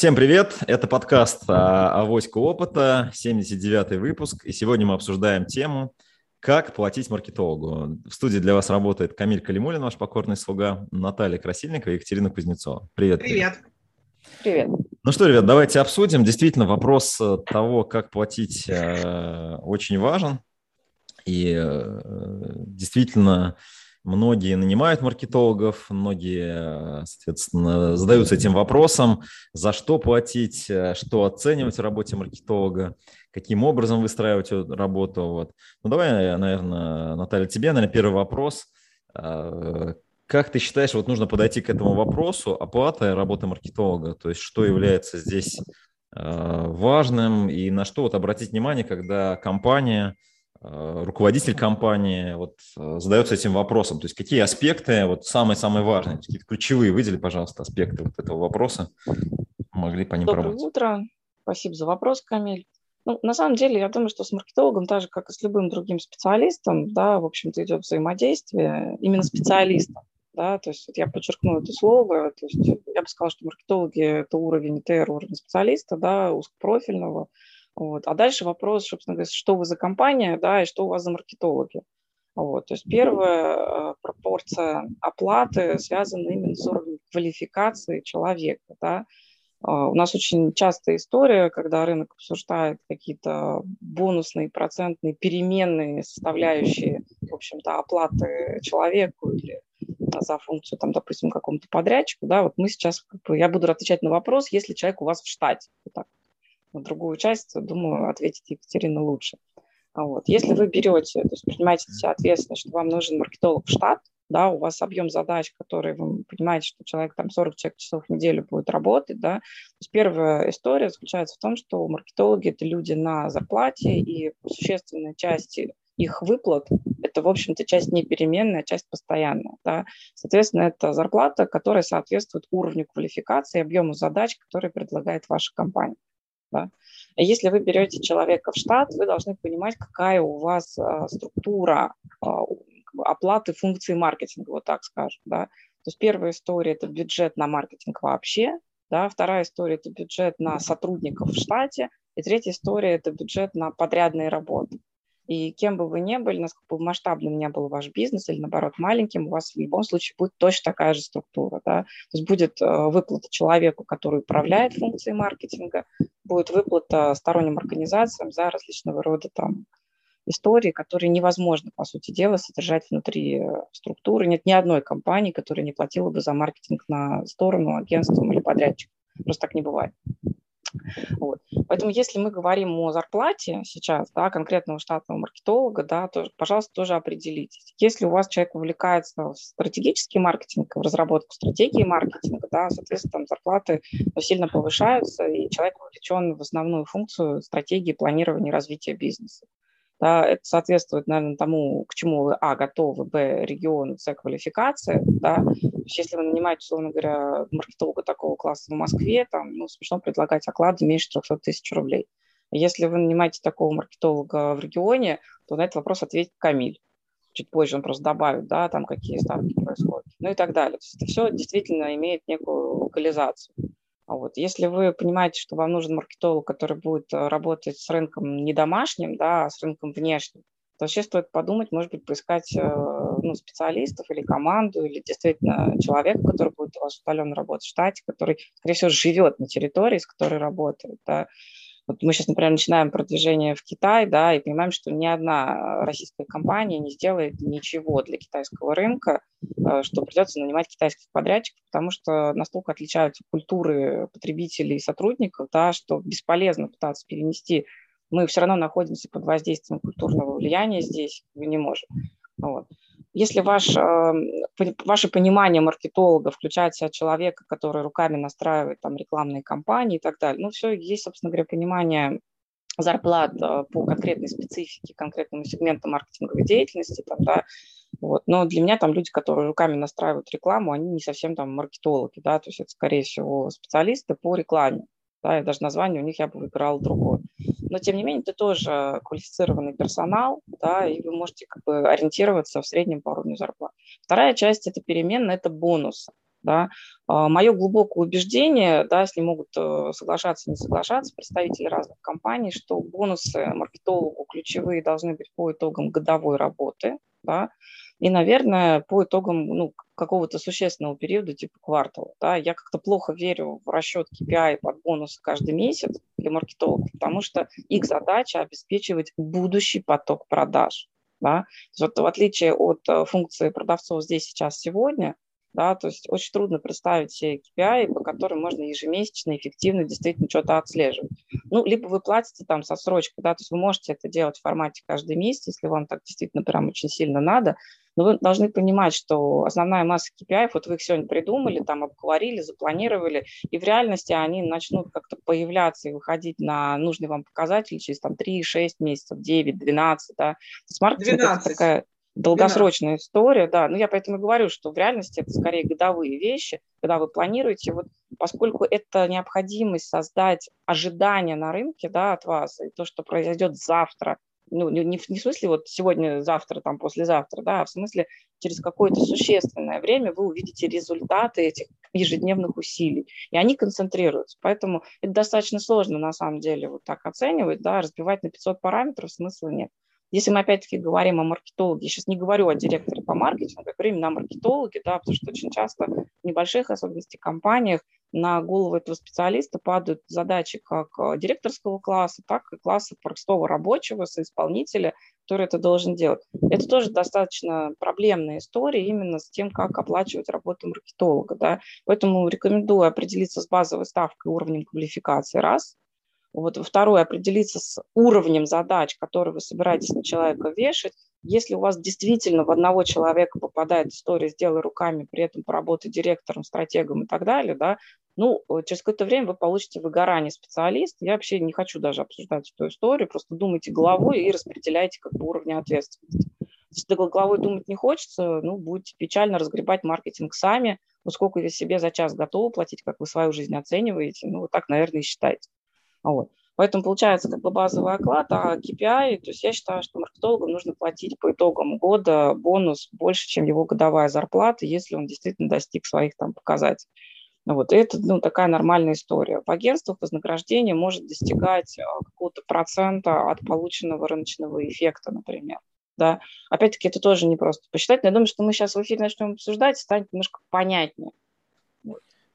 Всем привет! Это подкаст «Авоська опыта», 79-й выпуск. И сегодня мы обсуждаем тему «Как платить маркетологу?». В студии для вас работает Камиль Калимулин, ваш покорный слуга, Наталья Красильникова и Екатерина Кузнецова. Привет! Привет! Привет! Ну что, ребят, давайте обсудим. Действительно, вопрос э, того, как платить, э, очень важен. И э, действительно, Многие нанимают маркетологов, многие, соответственно, задаются этим вопросом, за что платить, э, что оценивать в работе маркетолога, каким образом выстраивать работу. Вот. Ну, давай, наверное, Наталья, тебе, наверное, первый вопрос. А, как ты считаешь, вот нужно подойти к этому вопросу оплата работы маркетолога? То есть что является здесь э, важным и на что вот обратить внимание, когда компания – Э, руководитель компании вот, э, задается этим вопросом. То есть какие аспекты вот самые-самые важные, какие-то ключевые, выдели, пожалуйста, аспекты вот этого вопроса, могли по ним Доброе поработать. утро. Спасибо за вопрос, Камиль. Ну, на самом деле, я думаю, что с маркетологом, так же, как и с любым другим специалистом, да, в общем-то, идет взаимодействие именно специалистом. Да, то есть вот я подчеркну это слово, то есть я бы сказала, что маркетологи – это уровень ТР, уровень специалиста, да, узкопрофильного, вот. А дальше вопрос, собственно говоря, что вы за компания, да, и что у вас за маркетологи. Вот. То есть первая э, пропорция оплаты связана именно с уровнем квалификации человека. Да. А, у нас очень частая история, когда рынок обсуждает какие-то бонусные, процентные, переменные составляющие, в общем-то, оплаты человеку или за функцию, там, допустим, какому-то подрядчику, да, вот мы сейчас, как бы, я буду отвечать на вопрос, если человек у вас в штате, вот так на другую часть, думаю, ответить Екатерина лучше. А вот. Если вы берете, то есть принимаете себя ответственность, что вам нужен маркетолог в штат, да, у вас объем задач, которые вы понимаете, что человек там 40 часов в неделю будет работать, да, то есть первая история заключается в том, что маркетологи – это люди на зарплате, и существенная часть их выплат – это, в общем-то, часть не переменная, а часть постоянная. Да. Соответственно, это зарплата, которая соответствует уровню квалификации, объему задач, которые предлагает ваша компания. Да? Если вы берете человека в штат, вы должны понимать, какая у вас а, структура а, оплаты функции маркетинга, вот так скажем. Да? То есть первая история – это бюджет на маркетинг вообще, да? вторая история – это бюджет на сотрудников в штате, и третья история – это бюджет на подрядные работы. И кем бы вы ни были, насколько бы масштабным ни был ваш бизнес или, наоборот, маленьким, у вас в любом случае будет точно такая же структура. Да? То есть будет э, выплата человеку, который управляет функцией маркетинга, будет выплата сторонним организациям за различного рода там истории, которые невозможно, по сути дела, содержать внутри э, структуры. Нет ни одной компании, которая не платила бы за маркетинг на сторону агентством или подрядчиком. Просто так не бывает. Вот. Поэтому если мы говорим о зарплате сейчас, да, конкретного штатного маркетолога, да, то, пожалуйста, тоже определитесь. Если у вас человек увлекается в стратегический маркетинг, в разработку стратегии маркетинга, да, соответственно, там зарплаты сильно повышаются, и человек вовлечен в основную функцию стратегии планирования развития бизнеса. Да, это соответствует, наверное, тому, к чему вы, а, готовы, б, регион, с, квалификация. Да. То есть если вы нанимаете, условно говоря, маркетолога такого класса в Москве, там, ну, смешно предлагать оклады меньше 300 тысяч рублей. Если вы нанимаете такого маркетолога в регионе, то на этот вопрос ответит Камиль. Чуть позже он просто добавит, да, там какие ставки происходят, ну и так далее. То есть это все действительно имеет некую локализацию. А вот. Если вы понимаете, что вам нужен маркетолог, который будет э, работать с рынком не домашним, да, а с рынком внешним, то вообще стоит подумать, может быть, поискать э, ну, специалистов или команду, или действительно человека, который будет у вас удаленно работать в штате, который, скорее всего, живет на территории, с которой работает. Да. Вот мы сейчас, например, начинаем продвижение в Китай, да, и понимаем, что ни одна российская компания не сделает ничего для китайского рынка, э, что придется нанимать китайских подрядчиков, потому что настолько отличаются культуры потребителей и сотрудников, да, что бесполезно пытаться перенести. Мы все равно находимся под воздействием культурного влияния здесь, мы не можем. Вот. Если ваш, эм, ваше понимание маркетолога включает в себя человека, который руками настраивает там рекламные кампании и так далее, ну все, есть, собственно говоря, понимание зарплат э, по конкретной специфике, конкретному сегменту маркетинговой деятельности, там, да, вот. Но для меня там люди, которые руками настраивают рекламу, они не совсем там маркетологи, да, то есть это, скорее всего, специалисты по рекламе да, и даже название у них я бы выбирала другое. Но, тем не менее, это тоже квалифицированный персонал, да, и вы можете как бы ориентироваться в среднем по уровню зарплат. Вторая часть – это переменная, это бонусы. Да. А, Мое глубокое убеждение, да, с ним могут э, соглашаться, не соглашаться представители разных компаний, что бонусы маркетологу ключевые должны быть по итогам годовой работы, да, и, наверное, по итогам ну, какого-то существенного периода, типа квартала. Да, я как-то плохо верю в расчет KPI под бонус каждый месяц для маркетологов, потому что их задача обеспечивать будущий поток продаж. Да? Вот в отличие от э, функции продавцов здесь, сейчас, сегодня, да, то есть очень трудно представить себе KPI, по которым можно ежемесячно эффективно действительно что-то отслеживать. Ну, либо вы платите там со срочкой, да, то есть вы можете это делать в формате каждый месяц, если вам так действительно прям очень сильно надо, но вы должны понимать, что основная масса KPI, вот вы их сегодня придумали, там обговорили, запланировали, и в реальности они начнут как-то появляться и выходить на нужный вам показатель через там 3-6 месяцев, 9, 12, да. То есть маркетинг 12. это такая долгосрочная 12. история, да. Но я поэтому и говорю, что в реальности это скорее годовые вещи, когда вы планируете, вот поскольку это необходимость создать ожидания на рынке, да, от вас, и то, что произойдет завтра, ну, не, не в смысле вот сегодня, завтра, там, послезавтра, да, а в смысле через какое-то существенное время вы увидите результаты этих ежедневных усилий, и они концентрируются. Поэтому это достаточно сложно, на самом деле, вот так оценивать, да, разбивать на 500 параметров смысла нет. Если мы опять-таки говорим о маркетологе, я сейчас не говорю о директоре по маркетингу, я говорю именно о маркетологе, да, потому что очень часто в небольших, особенности компаниях, на голову этого специалиста падают задачи как э, директорского класса, так и класса простого рабочего, соисполнителя, который это должен делать. Это тоже достаточно проблемная история именно с тем, как оплачивать работу маркетолога. Да. Поэтому рекомендую определиться с базовой ставкой уровнем квалификации раз – вот второе, определиться с уровнем задач, которые вы собираетесь на человека вешать. Если у вас действительно в одного человека попадает история «сделай руками», при этом поработай директором, стратегом и так далее, да, ну, через какое-то время вы получите выгорание специалиста. Я вообще не хочу даже обсуждать эту историю, просто думайте головой и распределяйте как бы уровни ответственности. Если головой думать не хочется, ну, будете печально разгребать маркетинг сами, ну, сколько вы себе за час готовы платить, как вы свою жизнь оцениваете, ну, вот так, наверное, и считайте. Вот. Поэтому получается как бы базовый оклад, а KPI, то есть я считаю, что маркетологу нужно платить по итогам года бонус больше, чем его годовая зарплата, если он действительно достиг своих там показателей. Вот. И это ну, такая нормальная история. В агентствах вознаграждение может достигать а, какого-то процента от полученного рыночного эффекта, например. Да? Опять-таки, это тоже не просто посчитать. Но я думаю, что мы сейчас в эфире начнем обсуждать, станет немножко понятнее.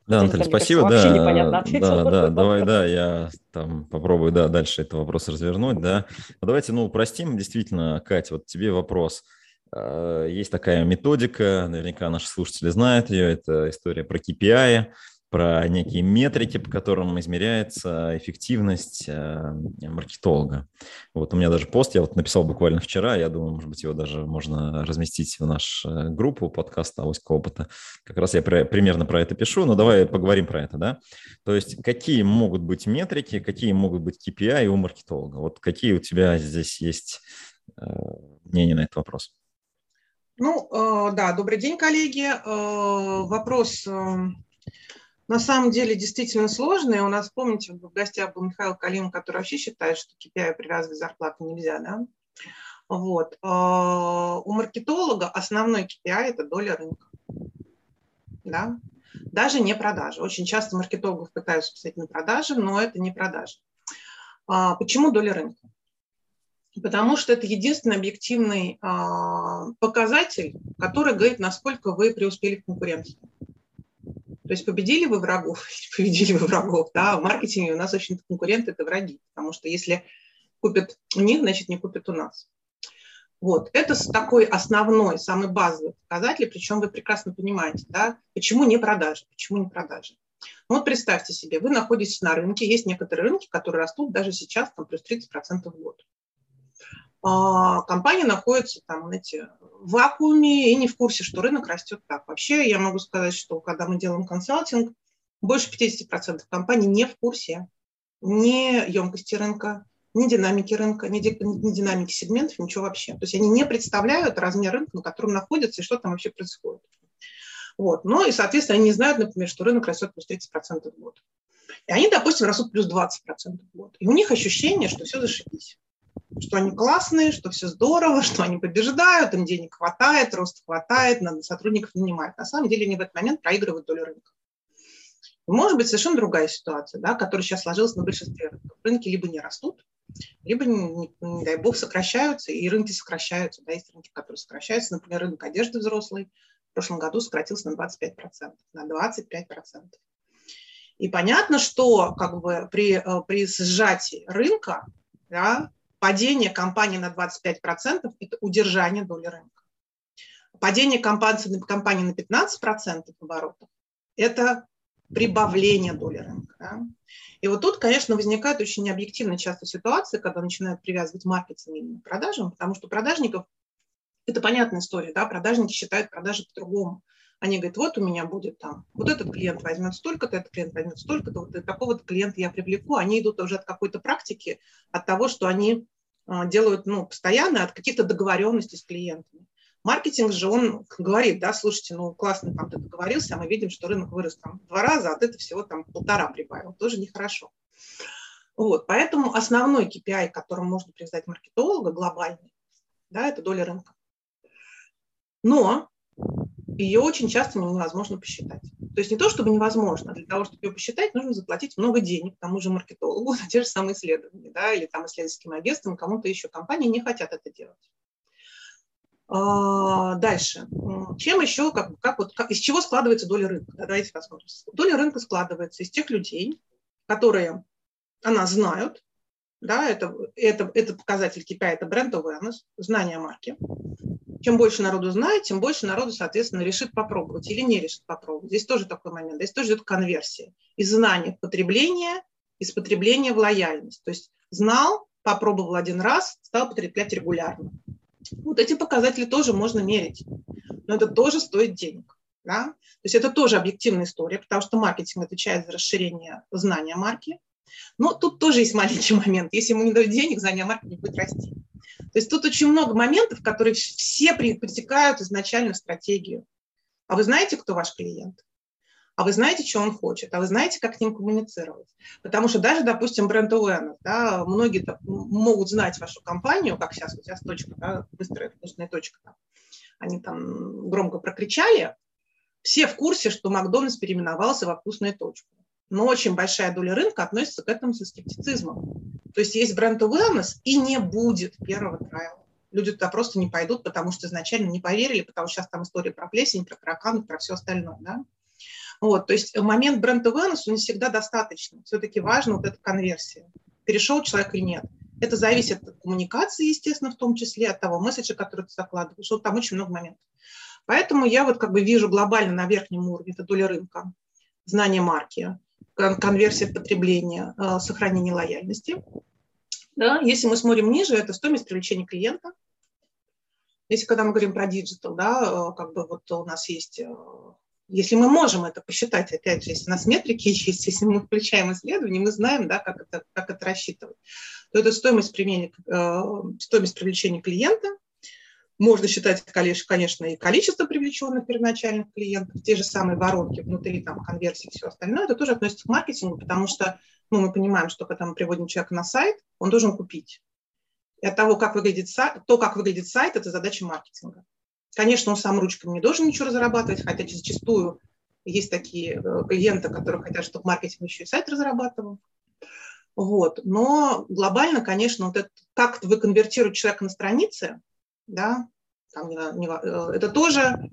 Да, Наталья, спасибо. Да, да, да, давай, да, я там попробую, да, дальше этот вопрос развернуть, да. Ну, давайте, ну, упростим, действительно, Катя, вот тебе вопрос. А, есть такая методика, наверняка наши слушатели знают ее, это история про KPI, про некие метрики, по которым измеряется эффективность э, маркетолога. Вот у меня даже пост, я вот написал буквально вчера, я думаю, может быть, его даже можно разместить в нашу э, группу подкаста «Авоська опыта». Как раз я про, примерно про это пишу, но давай поговорим про это, да? То есть какие могут быть метрики, какие могут быть KPI у маркетолога? Вот какие у тебя здесь есть э, мнения на этот вопрос? Ну, да, добрый день, коллеги. Вопрос на самом деле действительно сложные. У нас, помните, в гостях был Михаил Калин, который вообще считает, что KPI привязывать зарплаты нельзя, да? Вот. У маркетолога основной KPI – это доля рынка. Да? Даже не продажи. Очень часто маркетологов пытаются писать на продажи, но это не продажи. А, почему доля рынка? Потому что это единственный объективный а, показатель, который говорит, насколько вы преуспели в конкуренции. То есть победили вы врагов, победили вы врагов, да, в маркетинге у нас, общем-то, конкуренты – это враги, потому что если купят у них, значит, не купят у нас. Вот, это такой основной, самый базовый показатель, причем вы прекрасно понимаете, да, почему не продажи, почему не продажи. Ну, вот представьте себе, вы находитесь на рынке, есть некоторые рынки, которые растут даже сейчас там плюс 30% в год. А, компания находится там, знаете, в вакууме и не в курсе, что рынок растет так. Вообще, я могу сказать, что когда мы делаем консалтинг, больше 50% компаний не в курсе ни емкости рынка, ни динамики рынка, ни, ни динамики сегментов, ничего вообще. То есть они не представляют размер рынка, на котором находятся, и что там вообще происходит. Вот. Ну и, соответственно, они не знают, например, что рынок растет плюс 30% в год. И они, допустим, растут плюс 20% в год. И у них ощущение, что все зашибись. Что они классные, что все здорово, что они побеждают, им денег хватает, рост хватает, надо сотрудников нанимать. На самом деле они в этот момент проигрывают долю рынка. Может быть совершенно другая ситуация, да, которая сейчас сложилась на большинстве рынков. Рынки либо не растут, либо, не, не дай бог, сокращаются, и рынки сокращаются. Да, есть рынки, которые сокращаются. Например, рынок одежды взрослый в прошлом году сократился на 25%. На 25%. И понятно, что как бы при, э, при сжатии рынка да, падение компании на 25% – это удержание доли рынка. Падение компании, на 15% оборотов – это прибавление доли рынка. Да? И вот тут, конечно, возникает очень необъективно часто ситуация, когда начинают привязывать маркетинг к продажам, потому что продажников – это понятная история, да, продажники считают продажи по-другому. Они говорят, вот у меня будет там, вот этот клиент возьмет столько-то, этот клиент возьмет столько-то, вот такого-то клиента я привлеку. Они идут уже от какой-то практики, от того, что они а, делают ну, постоянно, от каких-то договоренностей с клиентами. Маркетинг же, он говорит, да, слушайте, ну классно там ты договорился, а мы видим, что рынок вырос там два раза, а ты всего там полтора прибавил, тоже нехорошо. Вот, поэтому основной KPI, которым можно привязать маркетолога, глобальный, да, это доля рынка. Но ее очень часто невозможно посчитать. То есть не то, чтобы невозможно, для того, чтобы ее посчитать, нужно заплатить много денег тому же маркетологу на те же самые исследования, да, или там исследовательским агентствам, кому-то еще. Компании не хотят это делать. А, дальше. Чем еще, как, как вот, как, из чего складывается доля рынка? Давайте посмотрим. Доля рынка складывается из тех людей, которые она знают, да, это, это, это показатель KPI, это бренд awareness, знание марки. Чем больше народу знает, тем больше народу, соответственно, решит попробовать или не решит попробовать. Здесь тоже такой момент, здесь тоже идет конверсия. Из знания в потребление, из потребления в лояльность. То есть знал, попробовал один раз, стал потреблять регулярно. Вот эти показатели тоже можно мерить, но это тоже стоит денег. Да? То есть это тоже объективная история, потому что маркетинг отвечает за расширение знания марки. Но тут тоже есть маленький момент. Если ему не дают денег, знание марки не будет расти. То есть тут очень много моментов, которые все притекают изначально в стратегию. А вы знаете, кто ваш клиент? а вы знаете, что он хочет, а вы знаете, как с ним коммуницировать. Потому что даже, допустим, бренд awareness, да, многие могут знать вашу компанию, как сейчас тебя точка, да, быстрая вкусная точка, да. они там громко прокричали, все в курсе, что Макдональдс переименовался во вкусную точку. Но очень большая доля рынка относится к этому со скептицизмом. То есть есть бренд awareness и не будет первого трайла люди туда просто не пойдут, потому что изначально не поверили, потому что сейчас там история про плесень, про тараканов, про все остальное, да. Вот, то есть момент бренд awareness, он не всегда достаточно. Все-таки важна вот эта конверсия. Перешел человек или нет. Это зависит от коммуникации, естественно, в том числе, от того месседжа, который ты закладываешь. Вот там очень много моментов. Поэтому я вот как бы вижу глобально на верхнем уровне, это доля рынка, знание марки, конверсия потребления, э, сохранение лояльности. Да, если мы смотрим ниже, это стоимость привлечения клиента. Если когда мы говорим про digital, да, э, как бы вот у нас есть э, если мы можем это посчитать, опять же, если у нас метрики есть, если мы включаем исследования, мы знаем, да, как, это, как это рассчитывать, то это стоимость, применения, стоимость привлечения клиента. Можно считать, конечно, и количество привлеченных первоначальных клиентов, те же самые воронки внутри там, конверсии и все остальное. Это тоже относится к маркетингу, потому что ну, мы понимаем, что когда мы приводим человека на сайт, он должен купить. И от того, как выглядит сайт, то, как выглядит сайт, это задача маркетинга. Конечно, он сам ручками не должен ничего разрабатывать, хотя зачастую есть такие э, клиенты, которые хотят, чтобы маркетинг еще и сайт разрабатывал. Вот. Но глобально, конечно, вот это, как вы конвертируете человека на странице, да, там, не, не, э, это тоже,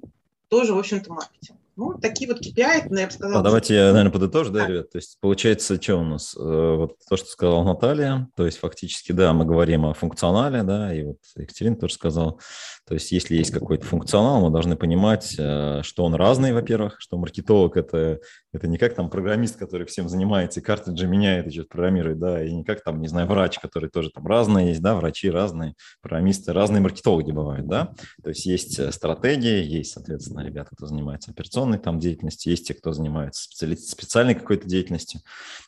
тоже, в общем-то, маркетинг. Ну, такие вот KPI, ну, я бы сказала. А давайте я, наверное, подытожу, да, да, ребят? То есть, получается, что у нас? Э, вот то, что сказала Наталья, то есть, фактически, да, мы говорим о функционале, да, и вот Екатерина тоже сказала. То есть, если есть какой-то функционал, мы должны понимать, э, что он разный, во-первых, что маркетолог это, это не как там программист, который всем занимается, и картриджи меняет и что-то программирует, да, и не как там, не знаю, врач, который тоже там разные есть, да, врачи разные, программисты разные, маркетологи бывают, да. То есть, есть э, стратегия, есть, соответственно, ребята, кто занимается операционной там деятельности, есть те, кто занимается специальной какой-то деятельностью.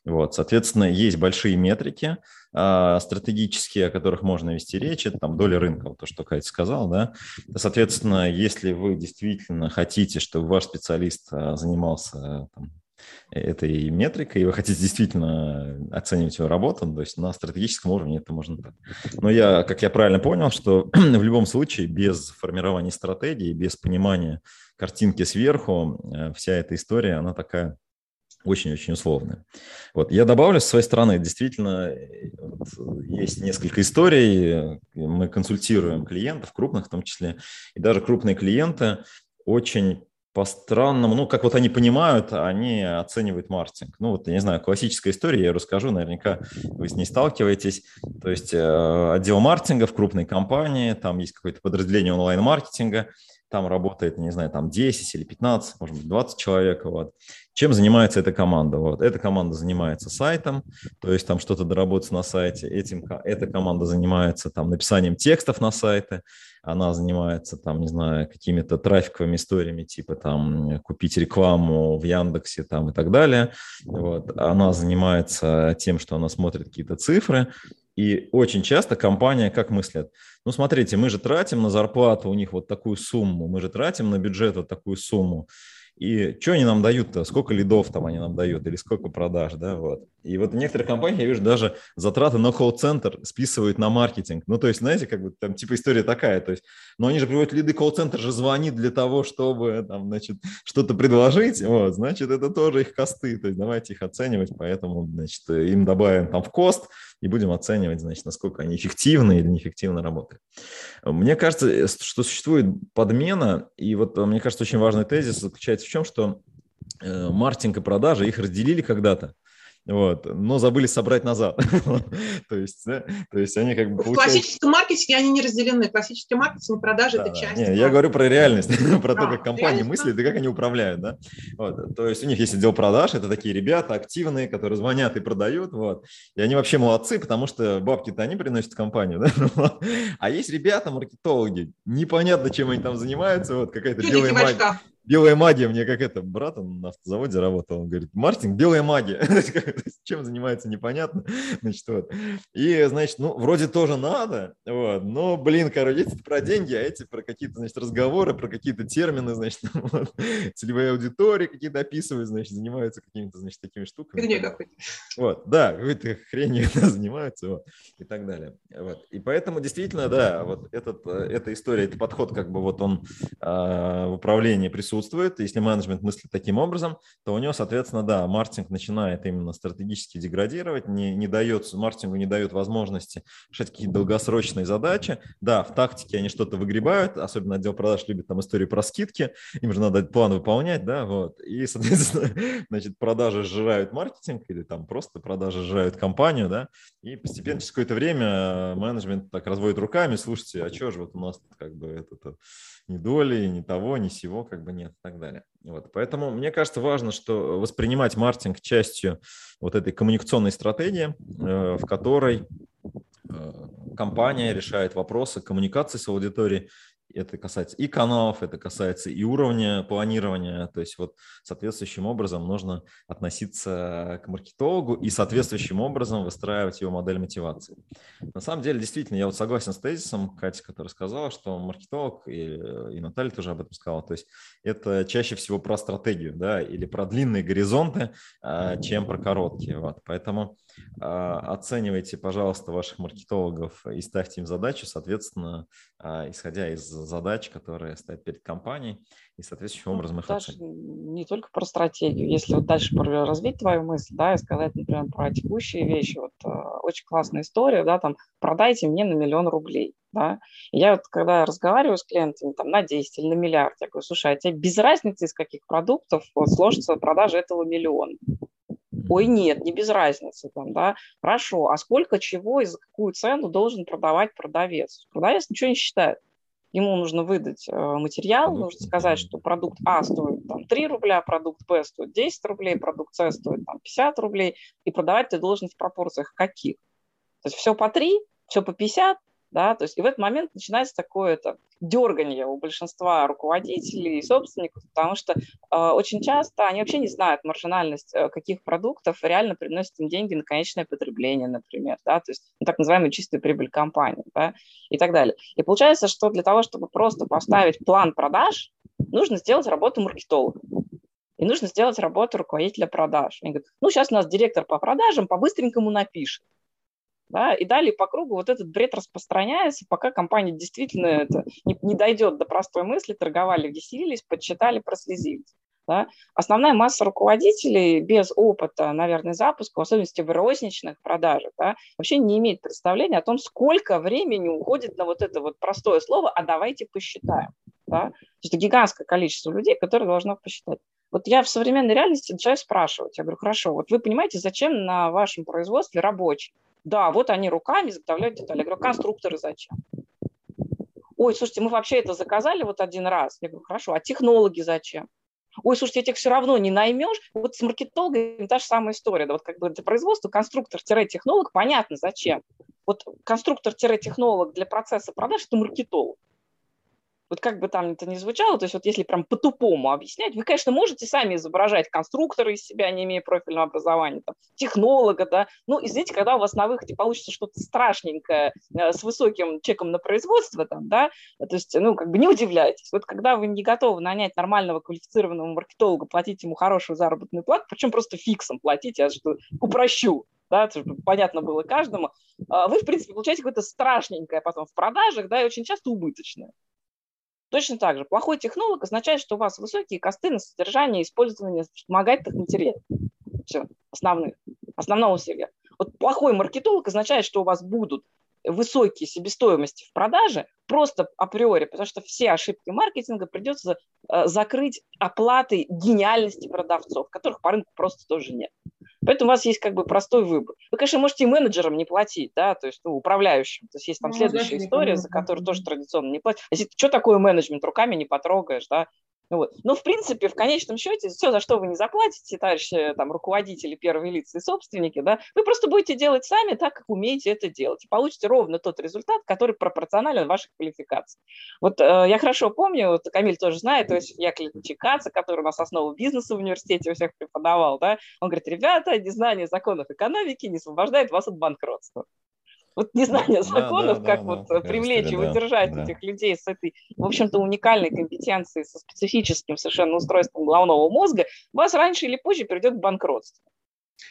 Вот, соответственно, есть большие метрики стратегические, о которых можно вести речь, это там доля рынка, вот то, что Катя сказал, да. Соответственно, если вы действительно хотите, чтобы ваш специалист а, занимался там, этой метрикой, и вы хотите действительно оценивать его работу, то есть на стратегическом уровне это можно так. Но я, как я правильно понял, что в любом случае без формирования стратегии, без понимания картинки сверху, э, вся эта история, она такая очень-очень условная. Вот. Я добавлю с своей стороны, действительно, вот, есть несколько историй, мы консультируем клиентов, крупных в том числе, и даже крупные клиенты очень по-странному, ну, как вот они понимают, они оценивают маркетинг. Ну, вот, я не знаю, классическая история, я расскажу, наверняка вы с ней сталкиваетесь. То есть э, отдел маркетинга в крупной компании, там есть какое-то подразделение онлайн-маркетинга, там работает, не знаю, там 10 или 15, может быть, 20 человек. Вот. Чем занимается эта команда? Вот. Эта команда занимается сайтом, то есть там что-то доработать на сайте. Этим, эта команда занимается там написанием текстов на сайты, она занимается там, не знаю, какими-то трафиковыми историями, типа там купить рекламу в Яндексе там и так далее. Вот. Она занимается тем, что она смотрит какие-то цифры, и очень часто компания как мыслят? Ну, смотрите, мы же тратим на зарплату у них вот такую сумму, мы же тратим на бюджет вот такую сумму. И что они нам дают-то? Сколько лидов там они нам дают или сколько продаж, да, вот. И вот в некоторых компаниях, я вижу, даже затраты на колл-центр списывают на маркетинг. Ну, то есть, знаете, как бы там типа история такая, то есть, но они же приводят лиды, колл-центр же звонит для того, чтобы там, значит, что-то предложить, вот, значит, это тоже их косты, то есть давайте их оценивать, поэтому, значит, им добавим там в кост и будем оценивать, значит, насколько они эффективны или неэффективно работают. Мне кажется, что существует подмена, и вот мне кажется, очень важный тезис заключается в чем, что э, маркетинг и продажи, их разделили когда-то, вот, но забыли собрать назад. то, есть, да, то есть они как бы... В классическом маркетинге они не разделены. Классический маркетинг, продажи да, – это часть. Не, я говорю про реальность, про то, как компании мыслят и как они управляют. Да? Вот, то есть у них есть отдел продаж, это такие ребята активные, которые звонят и продают. Вот, и они вообще молодцы, потому что бабки-то они приносят в компанию. Да? а есть ребята, маркетологи, непонятно, чем они там занимаются, вот какая-то белая магия белая магия, мне как это, брат, он на автозаводе работал, он говорит, Мартин, белая магия, чем занимается, непонятно, значит, вот. И, значит, ну, вроде тоже надо, вот, но, блин, короче, эти про деньги, а эти про какие-то, значит, разговоры, про какие-то термины, значит, вот, целевые аудитории какие-то описывают, значит, занимаются какими-то, значит, такими штуками. Хрень какой-то. Вот, да, какой-то хренью занимаются, вот, и так далее. Вот. И поэтому, действительно, да, вот этот, э, эта история, этот подход, как бы вот он э, в управлении присутствует, присутствует. Если менеджмент мыслит таким образом, то у него, соответственно, да, маркетинг начинает именно стратегически деградировать, не, не дает, маркетингу не дает возможности решать какие-то долгосрочные задачи. Да, в тактике они что-то выгребают, особенно отдел продаж любит там истории про скидки, им же надо план выполнять, да, вот. И, соответственно, значит, продажи сжирают маркетинг или там просто продажи сжирают компанию, да, и постепенно через какое-то время менеджмент так разводит руками, слушайте, а что же вот у нас как бы это ни доли, ни того, ни сего как бы нет и так далее. Вот. Поэтому мне кажется важно, что воспринимать маркетинг частью вот этой коммуникационной стратегии, э, в которой э, компания решает вопросы коммуникации с аудиторией это касается и каналов, это касается и уровня планирования. То есть вот соответствующим образом нужно относиться к маркетологу и соответствующим образом выстраивать его модель мотивации. На самом деле, действительно, я вот согласен с тезисом Катя, которая сказала, что маркетолог, и, и Наталья тоже об этом сказала, то есть это чаще всего про стратегию, да, или про длинные горизонты, а, чем про короткие. Вот. Поэтому оценивайте, пожалуйста, ваших маркетологов и ставьте им задачу, соответственно, а, исходя из задач, которые стоят перед компанией, и соответствующим ну, образом их Даже не только про стратегию. Если вот дальше развить твою мысль, да, и сказать, например, про текущие вещи, вот а, очень классная история, да, там, продайте мне на миллион рублей, да. И я вот, когда разговариваю с клиентами, там, на 10 или на миллиард, я говорю, слушай, а тебе без разницы, из каких продуктов вот, сложится продажа этого миллиона? Ой, нет, не без разницы там, да. Хорошо, а сколько чего и за какую цену должен продавать продавец? Продавец ничего не считает. Ему нужно выдать э, материал, нужно сказать, что продукт А стоит там, 3 рубля, продукт Б стоит 10 рублей, продукт С стоит там, 50 рублей, и продавать ты должен в пропорциях каких? То есть все по 3, все по 50, да, то есть и в этот момент начинается такое это дергание у большинства руководителей и собственников, потому что э, очень часто они вообще не знают маржинальность э, каких продуктов реально приносят им деньги на конечное потребление, например, да, то есть ну, так называемая чистая прибыль компании, да, и так далее. И получается, что для того, чтобы просто поставить план продаж, нужно сделать работу маркетолога. И нужно сделать работу руководителя продаж. Они говорят, ну, сейчас у нас директор по продажам по-быстренькому напишет. Да, и далее по кругу вот этот бред распространяется, пока компания действительно это не, не дойдет до простой мысли, торговали, веселились, подсчитали, прослезились. Да? Основная масса руководителей без опыта, наверное, запуска, в особенности в розничных продажах, да, вообще не имеет представления о том, сколько времени уходит на вот это вот простое слово «а давайте посчитаем». Да? Это гигантское количество людей, которые должно посчитать. Вот я в современной реальности начинаю спрашивать. Я говорю, хорошо, вот вы понимаете, зачем на вашем производстве рабочие? Да, вот они руками изготовляют детали. Я говорю, конструкторы зачем? Ой, слушайте, мы вообще это заказали вот один раз. Я говорю, хорошо, а технологи зачем? ой, слушайте, этих все равно не наймешь. Вот с маркетологами та же самая история. Да, вот как бы для производства конструктор-технолог, понятно, зачем. Вот конструктор-технолог для процесса продаж – это маркетолог вот как бы там это ни звучало, то есть вот если прям по-тупому объяснять, вы, конечно, можете сами изображать конструктора из себя, не имея профильного образования, там, технолога, да, ну, извините, когда у вас на выходе получится что-то страшненькое э, с высоким чеком на производство, там, да, то есть, ну, как бы не удивляйтесь. Вот когда вы не готовы нанять нормального квалифицированного маркетолога, платить ему хорошую заработную плату, причем просто фиксом платить, я что упрощу, да, чтобы понятно было каждому, а вы, в принципе, получаете какое-то страшненькое потом в продажах, да, и очень часто убыточное. Точно так же, плохой технолог означает, что у вас высокие косты на содержание и использование вспомогательных материалов. Все, основных, основного усилия. Вот плохой маркетолог означает, что у вас будут высокие себестоимости в продаже просто априори, потому что все ошибки маркетинга придется э, закрыть оплатой гениальности продавцов, которых по рынку просто тоже нет. Поэтому у вас есть как бы простой выбор. Вы, конечно, можете менеджерам не платить, да, то есть ну, управляющим. То есть есть там ну, следующая история, за которую тоже традиционно не платят. Если что такое менеджмент, руками не потрогаешь, да, вот. Но, в принципе, в конечном счете, все, за что вы не заплатите, товарищи там, руководители, первые лица и собственники, да, вы просто будете делать сами так, как умеете это делать. И получите ровно тот результат, который пропорционален вашей квалификации. Вот э, я хорошо помню, вот Камиль тоже знает, то есть я Чикаца, который у нас основу бизнеса в университете у всех преподавал, да, он говорит, ребята, незнание законов экономики не освобождает вас от банкротства вот незнание законов, да, да, как да, вот да, привлечь и удержать да, этих людей с этой, в общем-то, уникальной компетенцией, со специфическим совершенно устройством головного мозга, вас раньше или позже приведет к банкротству.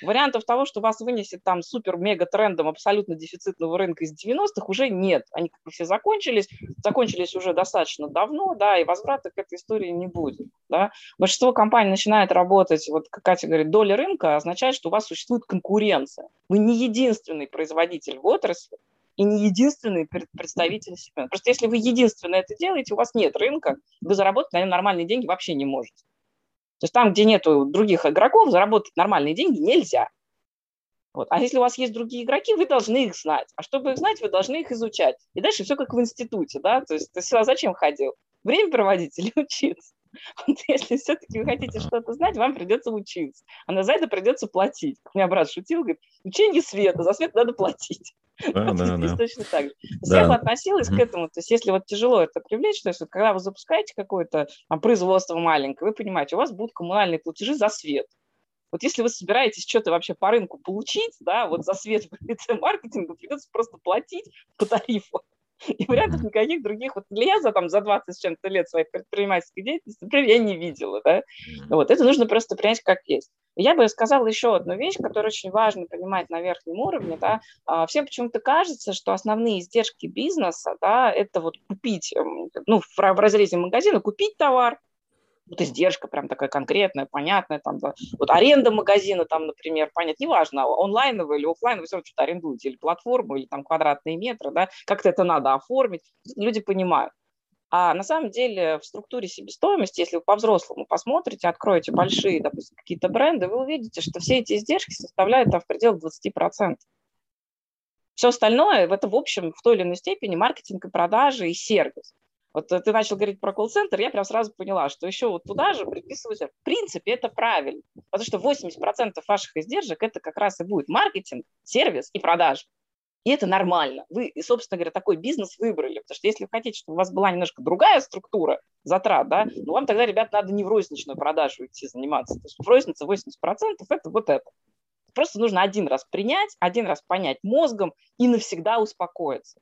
Вариантов того, что вас вынесет там супер-мега-трендом абсолютно дефицитного рынка из 90-х, уже нет. Они как бы все закончились, закончились уже достаточно давно, да, и возврата к этой истории не будет. Да. Большинство компаний начинает работать, вот как Катя говорит, доля рынка означает, что у вас существует конкуренция. Вы не единственный производитель в отрасли, и не единственный представитель сегмента. Просто если вы единственное это делаете, у вас нет рынка, вы заработать на нем нормальные деньги вообще не можете. То есть там, где нету других игроков, заработать нормальные деньги нельзя. Вот. А если у вас есть другие игроки, вы должны их знать. А чтобы их знать, вы должны их изучать. И дальше все как в институте, да, то есть ты сюда зачем ходил? Время проводить или учиться? Вот если все-таки вы хотите что-то знать, вам придется учиться. А на за это придется платить. У меня брат шутил, говорит, учение света, за свет надо платить. Да, да, да. точно так же. Я бы относилась к этому, то есть если вот тяжело это привлечь, то есть вот когда вы запускаете какое-то производство маленькое, вы понимаете, у вас будут коммунальные платежи за свет. Вот если вы собираетесь что-то вообще по рынку получить, да, вот за свет в лице маркетинга придется просто платить по тарифу. И вариантов никаких других. Вот для я за, там, за 20 с чем-то лет своей предпринимательской деятельности, например, я не видела. Да? Вот это нужно просто принять как есть. Я бы сказала еще одну вещь, которую очень важно понимать на верхнем уровне. Да? А, всем почему-то кажется, что основные издержки бизнеса да, – это вот купить, эм, ну, в разрезе магазина, купить товар, вот издержка прям такая конкретная, понятная, там, да, вот аренда магазина, там, например, понятно, неважно, онлайновый или офлайн, вы все равно что-то арендуете, или платформу, или там квадратные метры, да, как-то это надо оформить, люди понимают. А на самом деле в структуре себестоимости, если вы по-взрослому посмотрите, откроете большие, допустим, какие-то бренды, вы увидите, что все эти издержки составляют там в пределах 20%. Все остальное, это в общем в той или иной степени маркетинг и продажи и сервис. Вот ты начал говорить про колл-центр, я прям сразу поняла, что еще вот туда же приписывается. В принципе, это правильно, потому что 80% ваших издержек это как раз и будет маркетинг, сервис и продажи. И это нормально. Вы, собственно говоря, такой бизнес выбрали. Потому что если вы хотите, чтобы у вас была немножко другая структура затрат, да, ну вам тогда, ребят, надо не в розничную продажу идти заниматься. То есть в рознице 80% это вот это. Просто нужно один раз принять, один раз понять мозгом и навсегда успокоиться.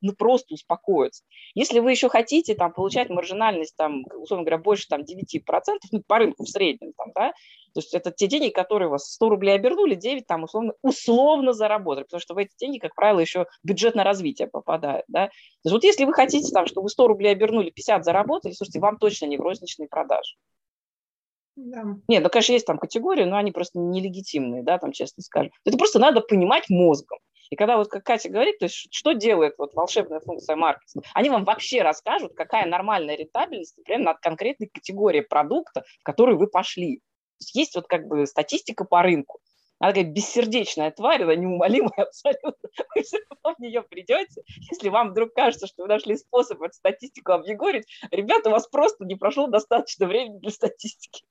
Ну, просто успокоиться. Если вы еще хотите там, получать маржинальность, там, условно говоря, больше там, 9%, ну, по рынку в среднем, там, да, то есть это те деньги, которые у вас 100 рублей обернули, 9 там условно, условно заработали, потому что в эти деньги, как правило, еще бюджет на развитие попадает. Да? То есть вот если вы хотите, там, чтобы 100 рублей обернули, 50 заработали, слушайте, вам точно не в розничные продажи. Да. Нет, ну, конечно, есть там категории, но они просто нелегитимные, да, там, честно скажем. Это просто надо понимать мозгом. И когда вот как Катя говорит, то есть что делает вот волшебная функция маркетинга, они вам вообще расскажут, какая нормальная рентабельность, например, над конкретной категорией продукта, в который вы пошли. Есть есть вот как бы статистика по рынку. Она такая бессердечная тварь, она неумолимая абсолютно. Вы все равно в нее придете. Если вам вдруг кажется, что вы нашли способ эту статистику объегорить, ребята, у вас просто не прошло достаточно времени для статистики.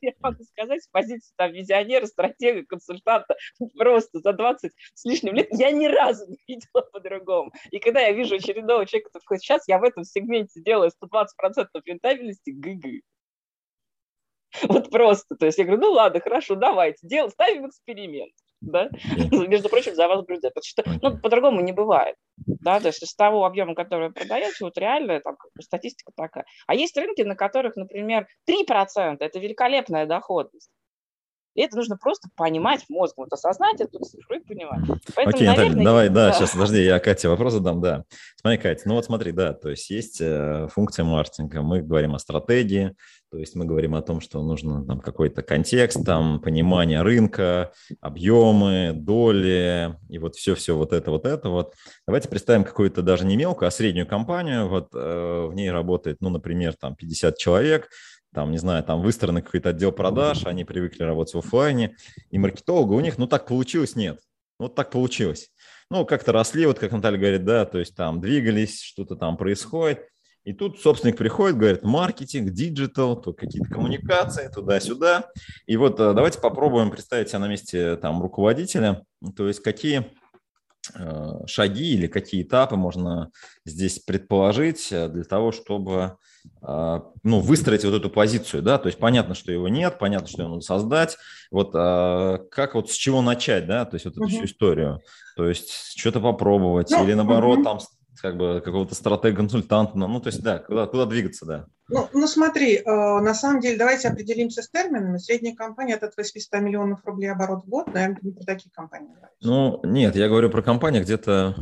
Я могу сказать, с позиции там, визионера, стратега, консультанта, просто за 20 с лишним лет я ни разу не видела по-другому. И когда я вижу очередного человека, который сейчас я в этом сегменте делаю 120% рентабельности, гы-гы. Вот просто. То есть я говорю, ну ладно, хорошо, давайте, дел, ставим эксперимент. Да? Между прочим, за вас блюдет. Потому что ну, по-другому не бывает. Да? То есть с того объема, который вы продаете, вот реально там как бы, статистика такая. А есть рынки, на которых, например, 3% – это великолепная доходность. И это нужно просто понимать мозгом, вот осознать эту цифру и понимать. Поэтому, Окей, наверное, Наталья, давай, да, да, сейчас, подожди, я Кате вопрос задам, да. Смотри, Катя, ну вот смотри, да, то есть есть э, функция маркетинга, мы говорим о стратегии, то есть мы говорим о том, что нужно там какой-то контекст, там понимание рынка, объемы, доли и вот все-все вот это, вот это вот. Давайте представим какую-то даже не мелкую, а среднюю компанию, вот э, в ней работает, ну, например, там 50 человек, там, не знаю, там выстроенный какой-то отдел продаж, они привыкли работать в офлайне, и маркетолога у них, ну, так получилось, нет. Вот так получилось. Ну, как-то росли, вот как Наталья говорит, да, то есть там двигались, что-то там происходит. И тут собственник приходит, говорит, маркетинг, digital, то какие-то коммуникации, туда-сюда. И вот э, давайте попробуем представить себя на месте там руководителя, то есть какие шаги или какие этапы можно здесь предположить э, для того, чтобы а, ну, выстроить вот эту позицию, да, то есть понятно, что его нет, понятно, что его надо создать, вот как вот с чего начать, да, то есть вот эту uh-huh. всю историю, то есть что-то попробовать ну, или наоборот uh-huh. там как бы какого-то стратега-консультанта, ну, то есть, да, куда, куда двигаться, да. Ну, ну, смотри, э, на самом деле, давайте определимся с терминами. Средняя компания – это 800 миллионов рублей оборот в год, наверное, не про такие компании. Ну, нет, я говорю про компанию где-то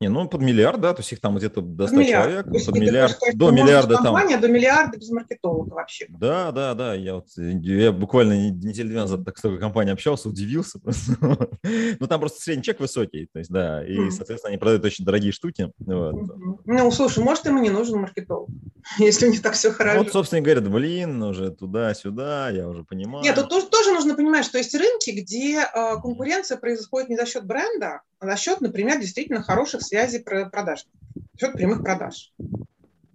не, ну под миллиард, да, то есть их там где-то до 100 миллиард. человек, то есть под миллиард, сказать, до миллиарда там. Компания до миллиарда без маркетолога вообще. Да, да, да, я вот, я буквально неделю две назад так с такой компанией общался, удивился просто. ну там просто средний чек высокий, то есть да, и, соответственно, они продают очень дорогие штуки. Вот. Ну, слушай, может, ему не нужен маркетолог, если у них так все хорошо. Вот, собственно, говорят, блин, уже туда-сюда, я уже понимаю. Нет, тут тоже, тоже нужно понимать, что есть рынки, где э, конкуренция происходит не за счет бренда, за счет, например, действительно хороших связей продаж, за счет прямых продаж.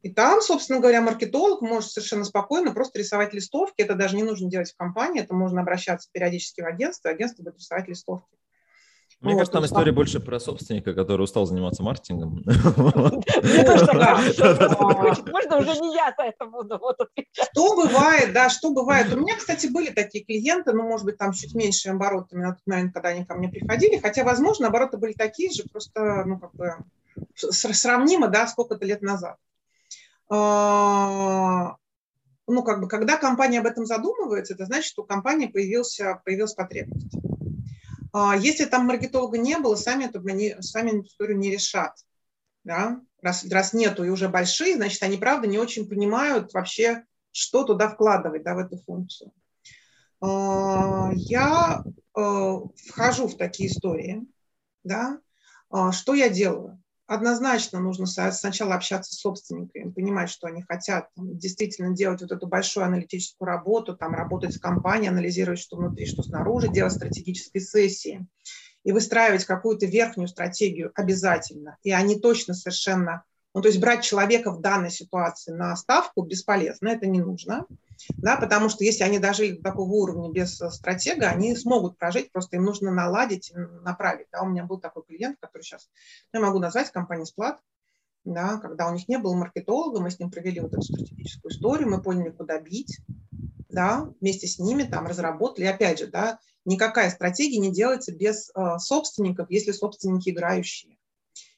И там, собственно говоря, маркетолог может совершенно спокойно просто рисовать листовки. Это даже не нужно делать в компании, это можно обращаться периодически в агентство, агентство будет рисовать листовки. Мне вот, кажется, там история там... больше про собственника, который устал заниматься маркетингом. Можно уже не я за это буду. Что бывает, да, что бывает. У меня, кстати, были такие клиенты, ну, может быть, там чуть меньше оборотами на тот момент, когда они ко мне приходили, хотя, возможно, обороты были такие же, просто, ну, как бы, сравнимо, да, сколько-то лет назад. А, ну, как бы, когда компания об этом задумывается, это значит, что у компании появился, появилась потребность. А, если там маркетолога не было, сами эту, они, сами эту историю не решат. Да? Раз, раз нету и уже большие, значит, они, правда, не очень понимают вообще, что туда вкладывать, да, в эту функцию. А, я э, вхожу в такие истории, да, а, что я делаю? Однозначно нужно сначала общаться с собственниками, понимать, что они хотят там, действительно делать вот эту большую аналитическую работу, там, работать с компанией, анализировать, что внутри, что снаружи, делать стратегические сессии и выстраивать какую-то верхнюю стратегию обязательно. И они точно совершенно ну, то есть брать человека в данной ситуации на ставку бесполезно, это не нужно, да, потому что если они дожили до такого уровня без стратега, они смогут прожить, просто им нужно наладить, направить. Да. У меня был такой клиент, который сейчас, я могу назвать, компания «Сплат», да, когда у них не было маркетолога, мы с ним провели вот эту стратегическую историю, мы поняли, куда бить, да, вместе с ними там разработали. Опять же, да, никакая стратегия не делается без э, собственников, если собственники играющие.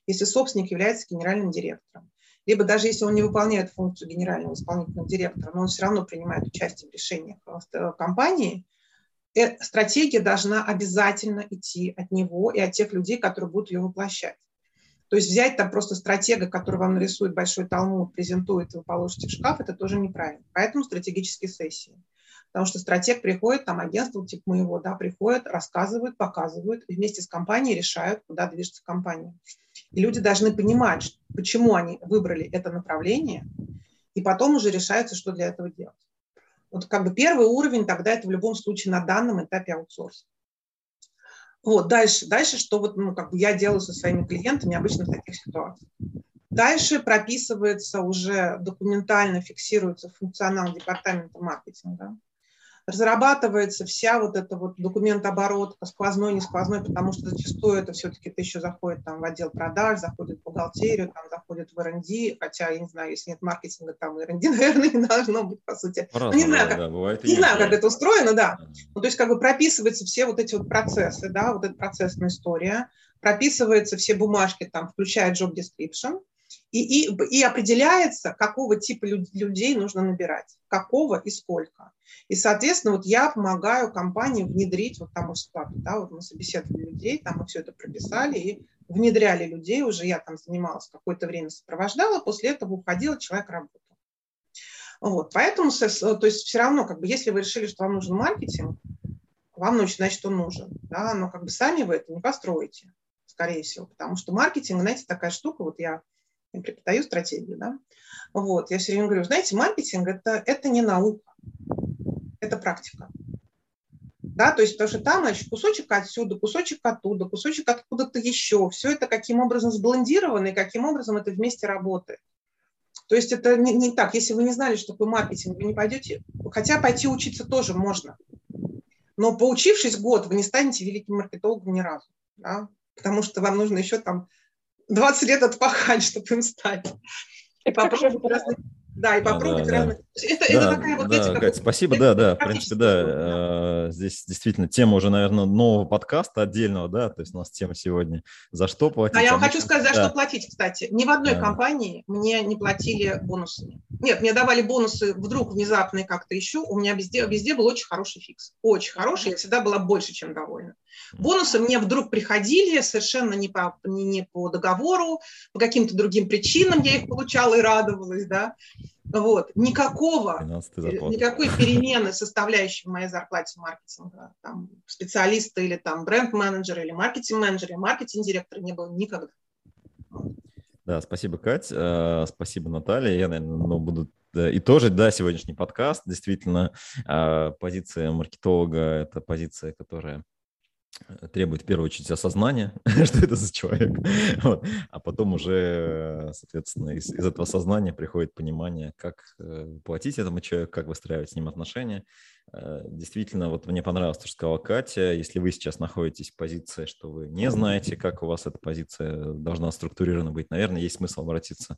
Если собственник является генеральным директором. Либо даже если он не выполняет функцию генерального исполнительного директора, но он все равно принимает участие в решениях э, компании, э, стратегия должна обязательно идти от него и от тех людей, которые будут ее воплощать. То есть взять там просто стратега, который вам нарисует большой талмуд, презентует, и вы положите в шкаф, это тоже неправильно. Поэтому стратегические сессии. Потому что стратег приходит, там агентство типа моего, да, приходит, рассказывают, показывают, и вместе с компанией решают, куда движется компания. И люди должны понимать, почему они выбрали это направление, и потом уже решаются, что для этого делать. Вот как бы первый уровень тогда это в любом случае на данном этапе аутсорс. Вот, дальше, дальше, что вот, ну, как бы я делаю со своими клиентами обычно в таких ситуациях. Дальше прописывается уже документально, фиксируется функционал департамента маркетинга разрабатывается вся вот эта вот документ-оборот, сквозной, не сквозной, потому что зачастую это все-таки это еще заходит там в отдел продаж, заходит в бухгалтерию, там заходит в R&D, хотя, я не знаю, если нет маркетинга, там R&D, наверное, не должно быть, по сути. Ну, не знаю, как, да, бывает не знаю, как это устроено, да. Ну, то есть как бы прописываются все вот эти вот процессы, да, вот эта процессная история, прописываются все бумажки, там, включая job description, и, и, и определяется, какого типа людей нужно набирать, какого и сколько. И, соответственно, вот я помогаю компании внедрить, вот там Усклад, да, вот мы собеседовали людей, там мы все это прописали и внедряли людей, уже я там занималась какое-то время, сопровождала, после этого уходила, человек работал. Вот, поэтому, то есть все равно, как бы, если вы решили, что вам нужен маркетинг, вам нужно, значит, он нужен, да, но как бы сами вы это не построите, скорее всего, потому что маркетинг, знаете, такая штука, вот я преподаю стратегию, да, вот, я все время говорю, знаете, маркетинг это, это не наука, это практика. Да, то есть, потому что там, значит, кусочек отсюда, кусочек оттуда, кусочек откуда-то еще. Все это каким образом сблендировано и каким образом это вместе работает. То есть это не, не так. Если вы не знали, что такое маркетинг, вы не пойдете, хотя пойти учиться тоже можно. Но поучившись год, вы не станете великим маркетологом ни разу. Да? Потому что вам нужно еще там 20 лет отпахать, чтобы им стать. И попробовать разные да, и попробовать да, разные. Да. Это, да, это такая вот, знаете, Кать, спасибо, это, да, да, в принципе, да, да. Э, здесь действительно тема уже, наверное, нового подкаста отдельного, да, то есть у нас тема сегодня «За что платить?» А я вам хочу сказать, за да. что платить, кстати. Ни в одной да. компании мне не платили бонусами. Нет, мне давали бонусы вдруг внезапные как-то еще, у меня везде, везде был очень хороший фикс, очень хороший, я всегда была больше, чем довольна. Бонусы мне вдруг приходили совершенно не по, не, не по договору, по каким-то другим причинам я их получала и радовалась, да. Вот. Никакого, никакой перемены составляющей в моей зарплате маркетинга, там, специалиста или там бренд-менеджера или маркетинг-менеджера, маркетинг-директора не было никогда. Да, спасибо, Кать, э, спасибо, Наталья. Я, наверное, ну, буду и тоже, да, сегодняшний подкаст. Действительно, э, позиция маркетолога – это позиция, которая требует в первую очередь осознания, что это за человек, вот. а потом уже, соответственно, из, из этого сознания приходит понимание, как э, платить этому человеку, как выстраивать с ним отношения. Э, действительно, вот мне понравилось, что сказала Катя, если вы сейчас находитесь в позиции, что вы не знаете, как у вас эта позиция должна структурирована быть, наверное, есть смысл обратиться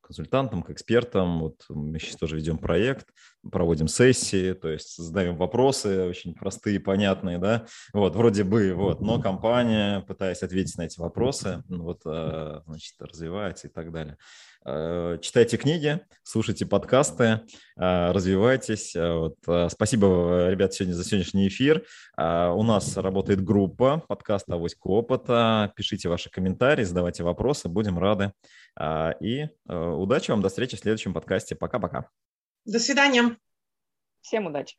консультантам, к экспертам. Вот мы сейчас тоже ведем проект, проводим сессии, то есть задаем вопросы очень простые, понятные, да, вот, вроде бы, вот, но компания, пытаясь ответить на эти вопросы, ну, вот, э, значит, развивается и так далее. Э, читайте книги, слушайте подкасты, э, развивайтесь. Вот. Спасибо, ребят, сегодня за сегодняшний эфир. У нас работает группа подкаста «Авоська опыта». Пишите ваши комментарии, задавайте вопросы, будем рады. И удачи вам, до встречи в следующем подкасте. Пока-пока. До свидания. Всем удачи.